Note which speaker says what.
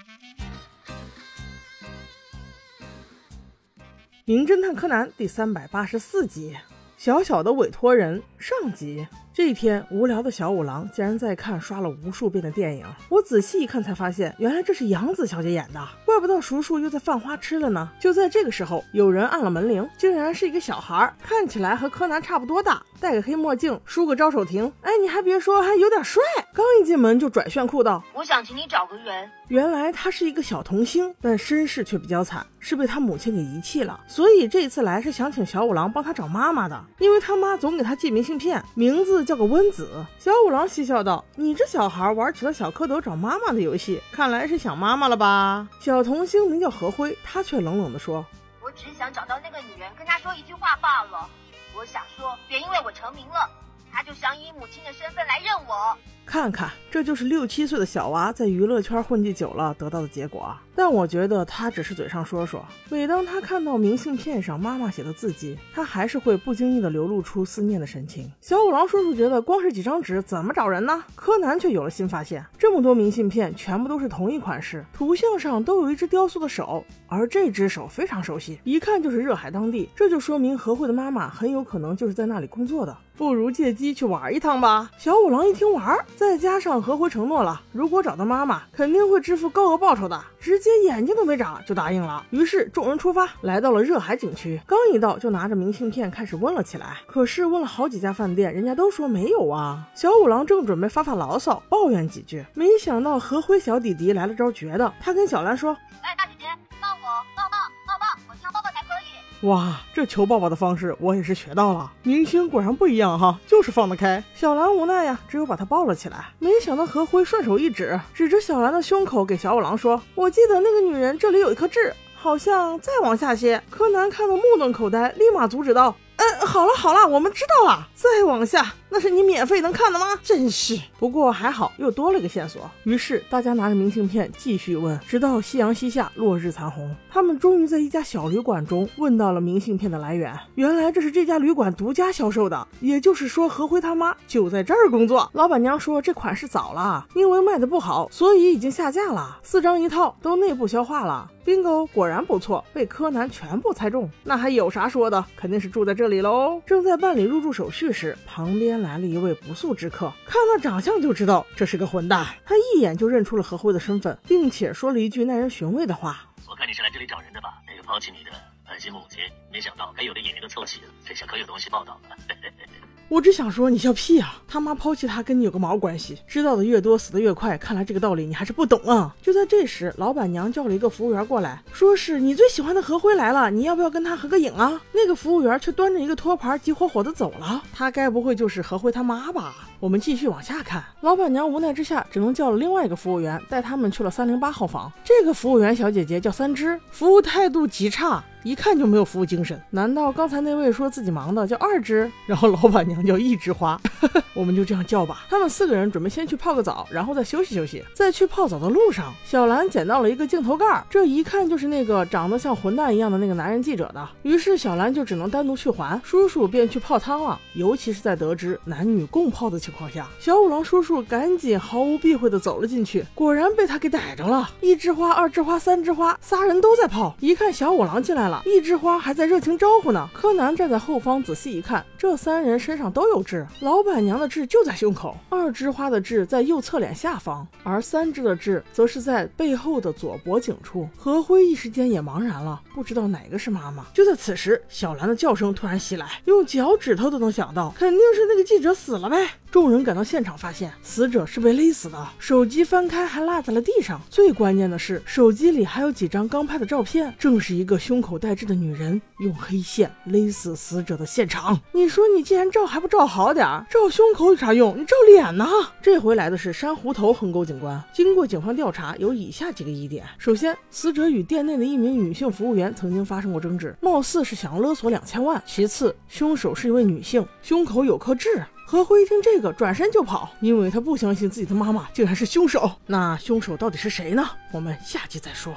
Speaker 1: 《名侦探柯南》第三百八十四集，小小的委托人上集。这一天，无聊的小五郎竟然在看刷了无数遍的电影。我仔细一看，才发现原来这是杨子小姐演的，怪不得叔叔又在犯花痴了呢。就在这个时候，有人按了门铃，竟然是一个小孩，看起来和柯南差不多大，戴个黑墨镜，梳个招手亭。哎，你还别说，还有点帅。刚一进门就拽炫酷道：“
Speaker 2: 我想请你找个人。”
Speaker 1: 原来他是一个小童星，但身世却比较惨，是被他母亲给遗弃了。所以这次来是想请小五郎帮他找妈妈的，因为他妈总给他寄明信片，名字。叫个温子，小五郎嬉笑道：“你这小孩玩起了小蝌蚪找妈妈的游戏，看来是想妈妈了吧？”小童星名叫何辉，他却冷冷地说：“
Speaker 2: 我只想找到那个女人，跟她说一句话罢了。我想说，别因为我成名了，她就想以母亲的身份来认我。”
Speaker 1: 看看，这就是六七岁的小娃在娱乐圈混迹久了得到的结果。但我觉得他只是嘴上说说。每当他看到明信片上妈妈写的字迹，他还是会不经意的流露出思念的神情。小五郎叔叔觉得光是几张纸怎么找人呢？柯南却有了新发现：这么多明信片全部都是同一款式，图像上都有一只雕塑的手，而这只手非常熟悉，一看就是热海当地。这就说明和惠的妈妈很有可能就是在那里工作的。不如借机去玩一趟吧。小五郎一听玩，再加上和辉承诺了，如果找到妈妈，肯定会支付高额报酬的，直接眼睛都没眨就答应了。于是众人出发，来到了热海景区。刚一到，就拿着明信片开始问了起来。可是问了好几家饭店，人家都说没有啊。小五郎正准备发发牢骚，抱怨几句，没想到何辉小弟弟来了招绝的，他跟小兰说。哎，大姐姐，帮我哇，这求抱抱的方式我也是学到了。明星果然不一样哈，就是放得开。小兰无奈呀，只有把他抱了起来。没想到何辉顺手一指，指着小兰的胸口，给小五郎说：“我记得那个女人这里有一颗痣，好像再往下些。”柯南看得目瞪口呆，立马阻止道。嗯，好了好了，我们知道了。再往下，那是你免费能看的吗？真是。不过还好，又多了一个线索。于是大家拿着明信片继续问，直到夕阳西下，落日残红，他们终于在一家小旅馆中问到了明信片的来源。原来这是这家旅馆独家销售的，也就是说何辉他妈就在这儿工作。老板娘说这款式早了，因为卖的不好，所以已经下架了，四张一套，都内部消化了。bingo，果然不错，被柯南全部猜中。那还有啥说的？肯定是住在这里喽。正在办理入住手续时，旁边来了一位不速之客，看那长相就知道这是个混蛋。他一眼就认出了何辉的身份，并且说了一句耐人寻味的话：“
Speaker 3: 我看你是来这里找人的吧？那个抛弃你的担心母亲，没想到该有的演员都凑齐了，这下可有东西报道了。”
Speaker 1: 我只想说，你笑屁啊！他妈抛弃他跟你有个毛关系？知道的越多，死的越快。看来这个道理你还是不懂啊！就在这时，老板娘叫了一个服务员过来，说是你最喜欢的何辉来了，你要不要跟他合个影啊？那个服务员却端着一个托盘，急火火的走了。他该不会就是何辉他妈吧？我们继续往下看，老板娘无奈之下，只能叫了另外一个服务员，带他们去了三零八号房。这个服务员小姐姐叫三只，服务态度极差。一看就没有服务精神，难道刚才那位说自己忙的叫二只，然后老板娘叫一枝花，我们就这样叫吧。他们四个人准备先去泡个澡，然后再休息休息。在去泡澡的路上，小兰捡到了一个镜头盖，这一看就是那个长得像混蛋一样的那个男人记者的。于是小兰就只能单独去还，叔叔便去泡汤了。尤其是在得知男女共泡的情况下，小五郎叔叔赶紧毫无避讳的走了进去，果然被他给逮着了。一枝花、二枝花、三枝花，仨人都在泡。一看小五郎进来了。一枝花还在热情招呼呢。柯南站在后方仔细一看，这三人身上都有痣。老板娘的痣就在胸口，二枝花的痣在右侧脸下方，而三枝的痣则是在背后的左脖颈处。何辉一时间也茫然了，不知道哪个是妈妈。就在此时，小兰的叫声突然袭来，用脚趾头都能想到，肯定是那个记者死了呗。众人赶到现场，发现死者是被勒死的，手机翻开还落在了地上。最关键的是，手机里还有几张刚拍的照片，正是一个胸口带痣的女人用黑线勒死死者的现场。你说你既然照还不照好点儿，照胸口有啥用？你照脸呢？这回来的是珊瑚头横沟警官。经过警方调查，有以下几个疑点：首先，死者与店内的一名女性服务员曾经发生过争执，貌似是想要勒索两千万；其次，凶手是一位女性，胸口有颗痣。何辉一听这个，转身就跑，因为他不相信自己的妈妈竟然是凶手。那凶手到底是谁呢？我们下集再说。